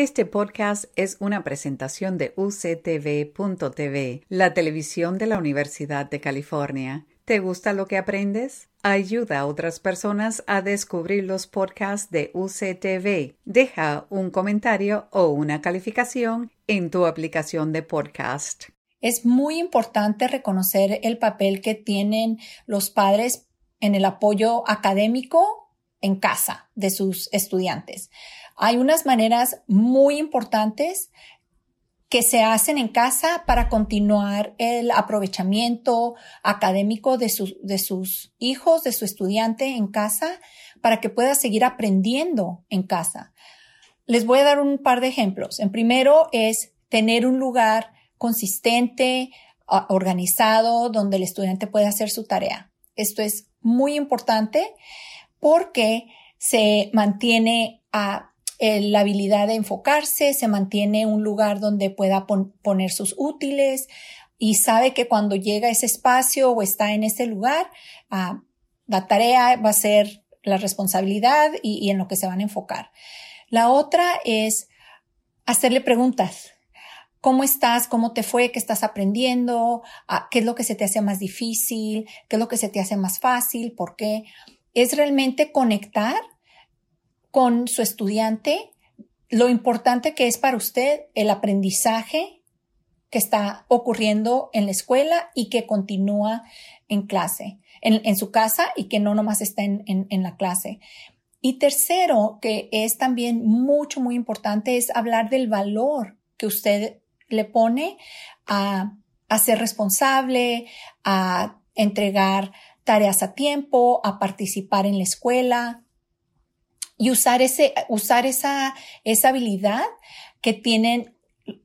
Este podcast es una presentación de uctv.tv, la televisión de la Universidad de California. ¿Te gusta lo que aprendes? Ayuda a otras personas a descubrir los podcasts de UCTV. Deja un comentario o una calificación en tu aplicación de podcast. Es muy importante reconocer el papel que tienen los padres en el apoyo académico en casa de sus estudiantes. Hay unas maneras muy importantes que se hacen en casa para continuar el aprovechamiento académico de, sus, de sus hijos, de su estudiante en casa, para que pueda seguir aprendiendo en casa. Les voy a dar un par de ejemplos. En primero es tener un lugar consistente, organizado, donde el estudiante pueda hacer su tarea. Esto es muy importante porque se mantiene a la habilidad de enfocarse, se mantiene un lugar donde pueda poner sus útiles y sabe que cuando llega a ese espacio o está en ese lugar, ah, la tarea va a ser la responsabilidad y, en lo que se van a enfocar. La otra es hacerle preguntas. ¿Cómo estás? ¿Cómo te fue? ¿Qué estás aprendiendo? Ah, ¿Qué es lo que se te hace más difícil? ¿Qué es lo que se te hace más fácil? ¿Por qué? Es realmente conectar con su estudiante lo importante que es para usted el aprendizaje que está ocurriendo en la escuela y que continúa en clase, en, su casa y que no nomás está en, en, la clase. Y tercero, que es también mucho, muy importante, es hablar del valor que usted le pone a, a ser responsable, a entregar tareas a tiempo, a participar en la escuela, y usar ese, usar esa, esa habilidad que tienen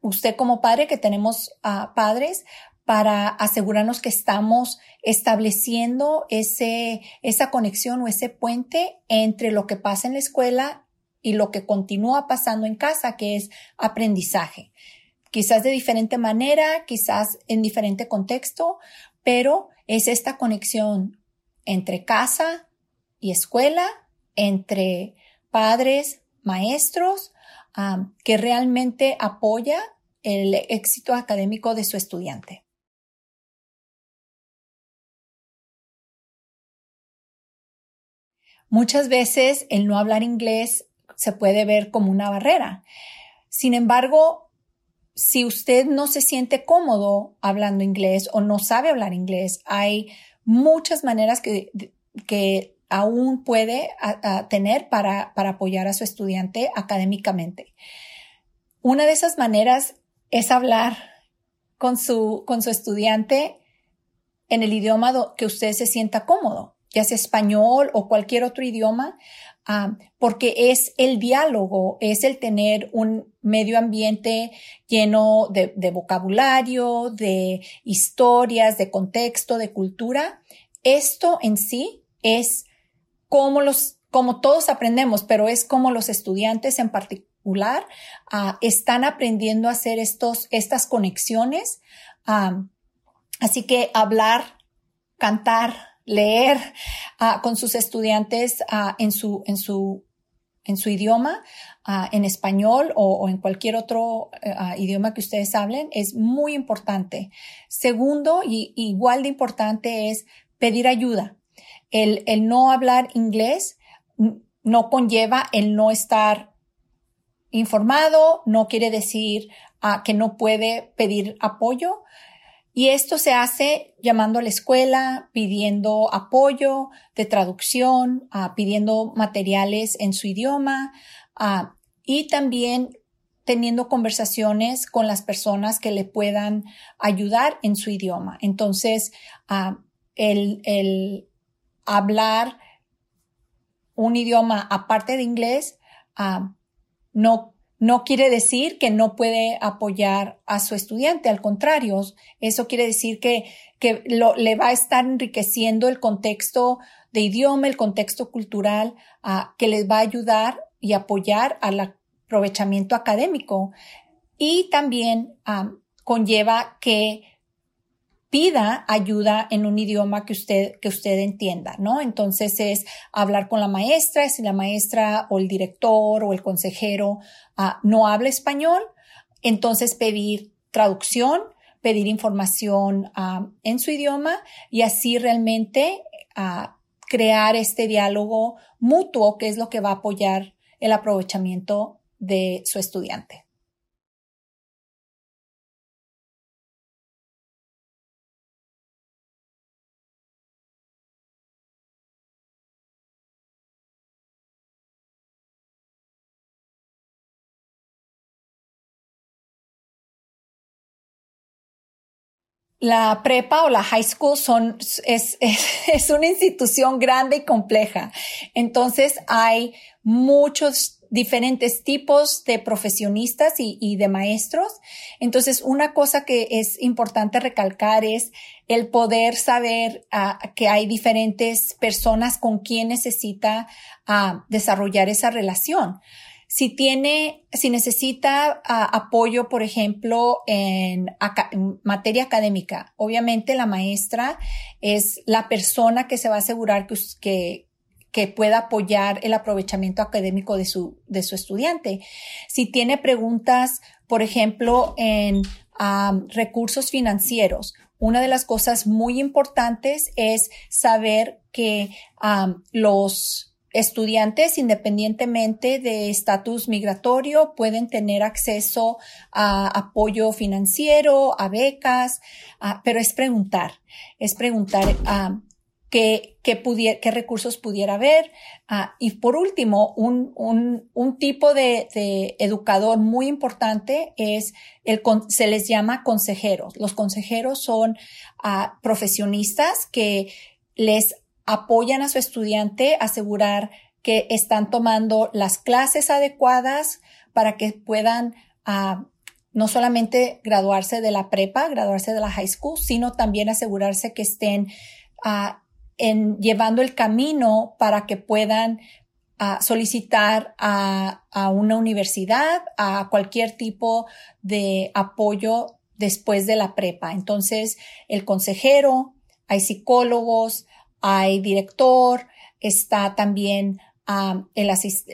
usted como padre, que tenemos uh, padres, para asegurarnos que estamos estableciendo ese, esa conexión o ese puente entre lo que pasa en la escuela y lo que continúa pasando en casa, que es aprendizaje. Quizás de diferente manera, quizás en diferente contexto, pero es esta conexión entre casa y escuela entre padres, maestros, que realmente apoya el éxito académico de su estudiante. Muchas veces el no hablar inglés se puede ver como una barrera. Sin embargo, si usted no se siente cómodo hablando inglés o no sabe hablar inglés, hay muchas maneras que, que aún puede tener para, apoyar a su estudiante académicamente. Una de esas maneras es hablar con su, con su estudiante en el idioma que usted se sienta cómodo, ya sea español o cualquier otro idioma, ah, porque es el diálogo, es el tener un medio ambiente lleno de vocabulario, de historias, de contexto, de cultura. Esto en sí es como los, como todos aprendemos, pero es como los estudiantes en particular uh, están aprendiendo a hacer estos, estas conexiones. Así que hablar, cantar, leer uh, con sus estudiantes en su, en su, en su idioma, en español o, o, en cualquier otro idioma que ustedes hablen, es muy importante. Segundo, y igual de importante es pedir ayuda. El, no hablar inglés no conlleva el no estar informado, no quiere decir ah, que no puede pedir apoyo. Y esto se hace llamando a la escuela, pidiendo apoyo de traducción, ah, pidiendo materiales en su idioma ah, y también teniendo conversaciones con las personas que le puedan ayudar en su idioma. Entonces, el, el, hablar un idioma aparte de inglés ah, no, no quiere decir que no puede apoyar a su estudiante. Al contrario, eso quiere decir que, que le va a estar enriqueciendo el contexto de idioma, el contexto cultural, ah, que les va a ayudar y apoyar al aprovechamiento académico. Y también ah, conlleva que pida ayuda en un idioma que usted, que usted entienda, ¿no? Entonces es hablar con la maestra, si la maestra o el director o el consejero ah, no habla español, entonces pedir traducción, pedir información ah, en su idioma y así realmente ah, crear este diálogo mutuo que es lo que va a apoyar el aprovechamiento de su estudiante. La prepa o la high school son, es, es, una institución grande y compleja. Entonces hay muchos diferentes tipos de profesionistas y, de maestros. Entonces, una cosa que es importante recalcar es el poder saber ah, que hay diferentes personas con quien necesita ah, desarrollar esa relación. Si tiene, si necesita ah, apoyo, por ejemplo, en, materia académica, obviamente la maestra es la persona que se va a asegurar que, que, pueda apoyar el aprovechamiento académico de su, de su estudiante. Si tiene preguntas, por ejemplo, en recursos financieros, una de las cosas muy importantes es saber que los estudiantes, independientemente de estatus migratorio, pueden tener acceso a apoyo financiero, a becas, pero es preguntar, es preguntar ah, qué, qué, recursos pudiera haber. Ah, y por último, un, un, tipo de, educador muy importante es el, se les llama consejeros. Los consejeros son ah, profesionistas que les apoyan a su estudiante a asegurar que están tomando las clases adecuadas para que puedan ah, no solamente graduarse de la prepa, graduarse de la high school, sino también asegurarse que estén ah, en, llevando el camino para que puedan ah, solicitar a, a una universidad, a cualquier tipo de apoyo después de la prepa. Entonces, el consejero, hay psicólogos, hay director, está también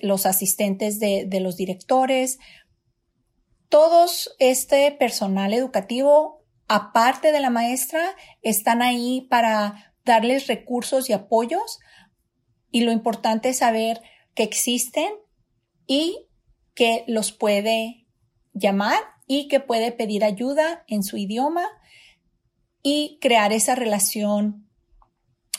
los asistentes de, los directores. Todos este personal educativo, aparte de la maestra, están ahí para darles recursos y apoyos. Y lo importante es saber que existen y que los puede llamar y que puede pedir ayuda en su idioma y crear esa relación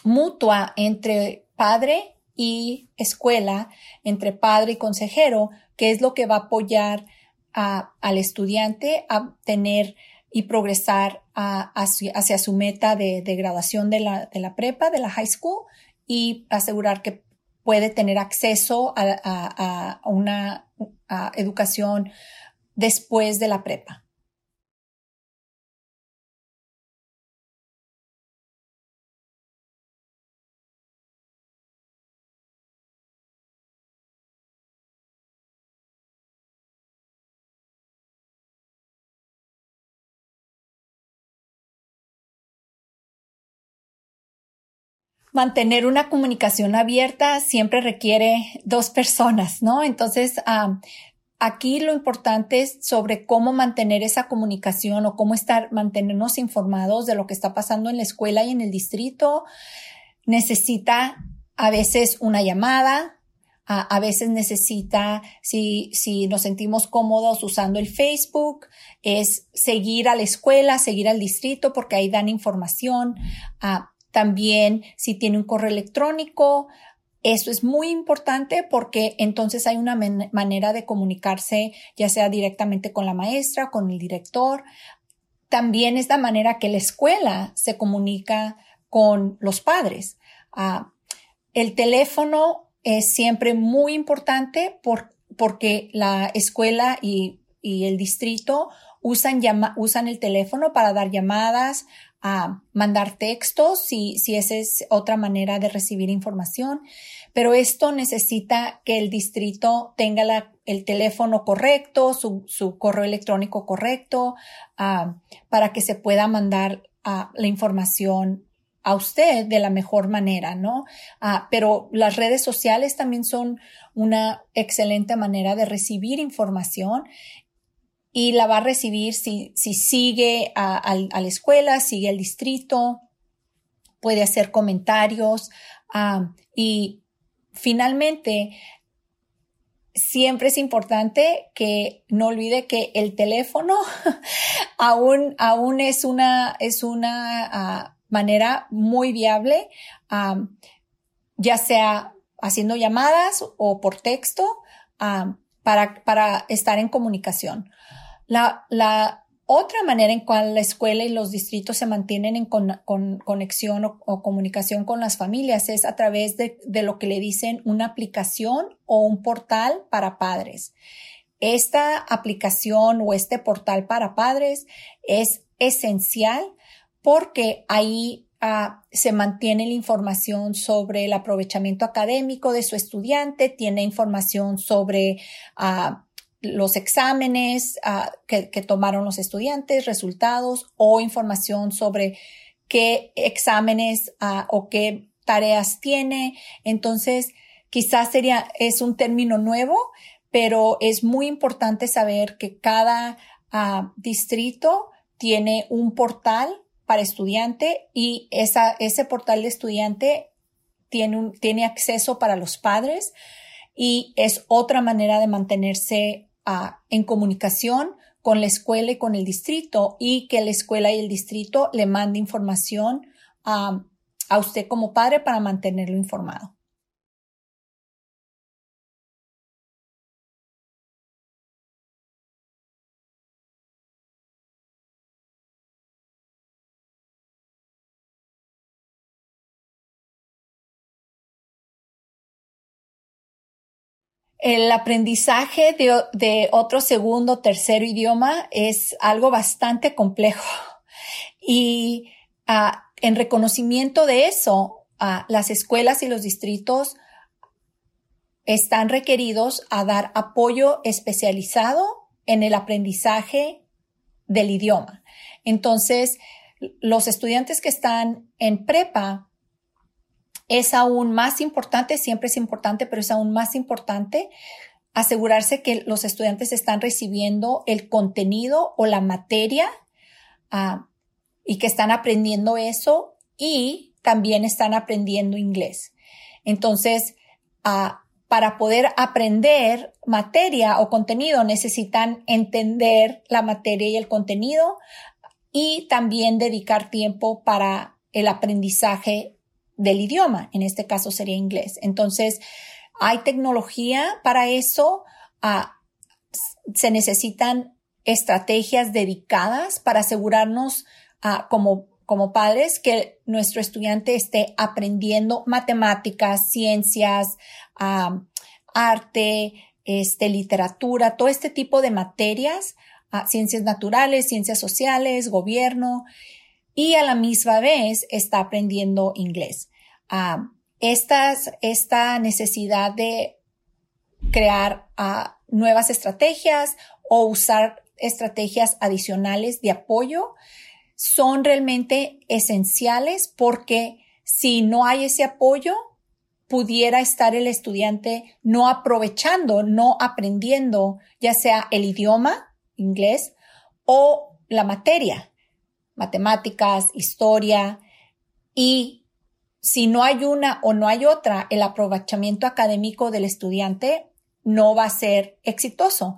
mutua entre padre y escuela, entre padre y consejero, que es lo que va a apoyar al estudiante a tener y progresar hacia, su meta de, graduación de la, de la, prepa, de la high school, y asegurar que puede tener acceso a, a una educación después de la prepa. Mantener una comunicación abierta siempre requiere dos personas, ¿no? Entonces, aquí lo importante es sobre cómo mantener esa comunicación o cómo estar, mantenernos informados de lo que está pasando en la escuela y en el distrito. Necesita a veces una llamada, a, veces necesita, si, si nos sentimos cómodos usando el Facebook, es seguir a la escuela, seguir al distrito, porque ahí dan información. También si tiene un correo electrónico, eso es muy importante porque entonces hay una manera de comunicarse ya sea directamente con la maestra, con el director. También es la manera que la escuela se comunica con los padres. Ah, el teléfono es siempre muy importante porque la escuela y, el distrito usan, usan el teléfono para dar llamadas, a mandar textos si, si esa es otra manera de recibir información, pero esto necesita que el distrito tenga el teléfono correcto, su, correo electrónico correcto, ah, para que se pueda mandar la información a usted de la mejor manera, ¿no? Ah, pero las redes sociales también son una excelente manera de recibir información y la va a recibir si, si sigue a, la escuela, sigue al distrito, puede hacer comentarios ah, y finalmente siempre es importante que no olvide que el teléfono aún, aún es una, es una ah, manera muy viable, ya sea haciendo llamadas o por texto para, para, estar en comunicación. La, la, otra manera en cual la escuela y los distritos se mantienen en con, conexión o, comunicación con las familias es a través de, de lo que le dicen una aplicación o un portal para padres. Esta aplicación o este portal para padres es esencial porque ahí ah, se mantiene la información sobre el aprovechamiento académico de su estudiante, tiene información sobre ah, los exámenes ah, que, tomaron los estudiantes, resultados o información sobre qué exámenes o qué tareas tiene. Entonces, quizás sería, es un término nuevo, pero es muy importante saber que cada distrito tiene un portal para estudiante y esa, ese portal de estudiante tiene, un, tiene acceso para los padres y es otra manera de mantenerse ah, en comunicación con la escuela y con el distrito y que la escuela y el distrito le mande información a usted como padre para mantenerlo informado. El aprendizaje de, otro segundo, tercero idioma es algo bastante complejo. Y ah, en reconocimiento de eso, ah, las escuelas y los distritos están requeridos a dar apoyo especializado en el aprendizaje del idioma. Entonces, los estudiantes que están en prepa es aún más importante, siempre es importante, pero es aún más importante asegurarse que los estudiantes están recibiendo el contenido o la materia ah, y que están aprendiendo eso y también están aprendiendo inglés. Entonces, ah, para poder aprender materia o contenido necesitan entender la materia y el contenido y también dedicar tiempo para el aprendizaje del idioma, en este caso sería inglés. Entonces, hay tecnología para eso, ah, se necesitan estrategias dedicadas para asegurarnos ah, como, como padres que nuestro estudiante esté aprendiendo matemáticas, ciencias, ah, arte, este, literatura, todo este tipo de materias, ciencias naturales, ciencias sociales, gobierno, y a la misma vez está aprendiendo inglés esta necesidad de crear nuevas estrategias o usar estrategias adicionales de apoyo son realmente esenciales porque si no hay ese apoyo, pudiera estar el estudiante no aprovechando, no aprendiendo, ya sea el idioma, inglés, o la materia, matemáticas, historia, y si no hay una o no hay otra, el aprovechamiento académico del estudiante no va a ser exitoso.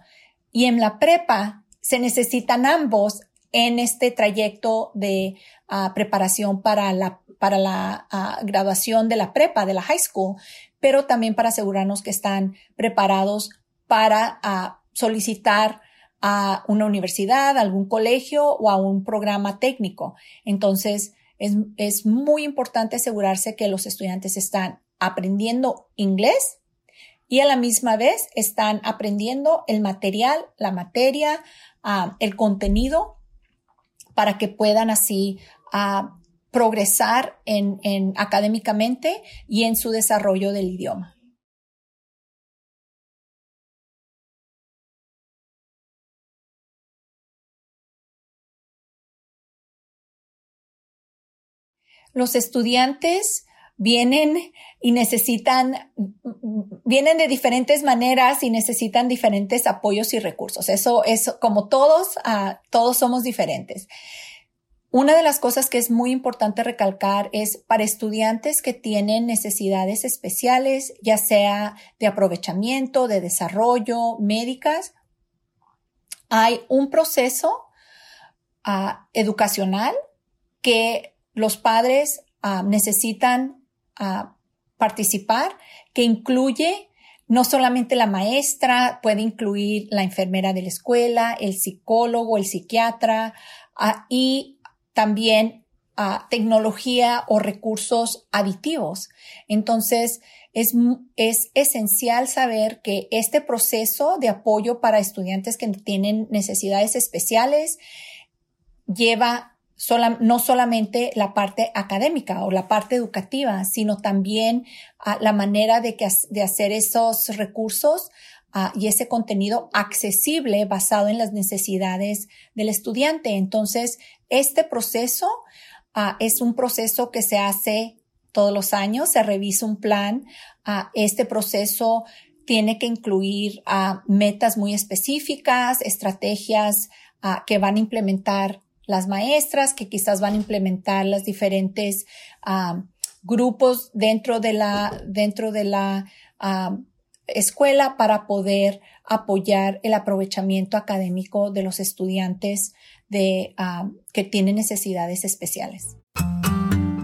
Y en la prepa se necesitan ambos en este trayecto de ah, preparación para la, para la ah, graduación de la prepa, de la high school, pero también para asegurarnos que están preparados para ah, solicitar a una universidad, algún colegio o a un programa técnico. Entonces, es, muy importante asegurarse que los estudiantes están aprendiendo inglés y a la misma vez están aprendiendo el material, la materia, ah, el contenido para que puedan así ah, progresar en, académicamente y en su desarrollo del idioma. Los estudiantes vienen y necesitan, vienen de diferentes maneras y necesitan diferentes apoyos y recursos. Eso es como todos, ah, todos somos diferentes. Una de las cosas que es muy importante recalcar es para estudiantes que tienen necesidades especiales, ya sea de aprovechamiento, de desarrollo, médicas, hay un proceso ah, educacional que los padres ah, necesitan ah, participar, que incluye no solamente la maestra, puede incluir la enfermera de la escuela, el psicólogo, el psiquiatra y también tecnología o recursos aditivos. Entonces, es, es esencial saber que este proceso de apoyo para estudiantes que tienen necesidades especiales lleva no solamente la parte académica o la parte educativa, sino también la manera de, que, de hacer esos recursos y ese contenido accesible basado en las necesidades del estudiante. Entonces, este proceso ah, es un proceso que se hace todos los años, se revisa un plan. Ah, este proceso tiene que incluir ah, metas muy específicas, estrategias que van a implementar las maestras, que quizás van a implementar las diferentes grupos dentro de la, dentro de la escuela para poder apoyar el aprovechamiento académico de los estudiantes de, ah, que tienen necesidades especiales.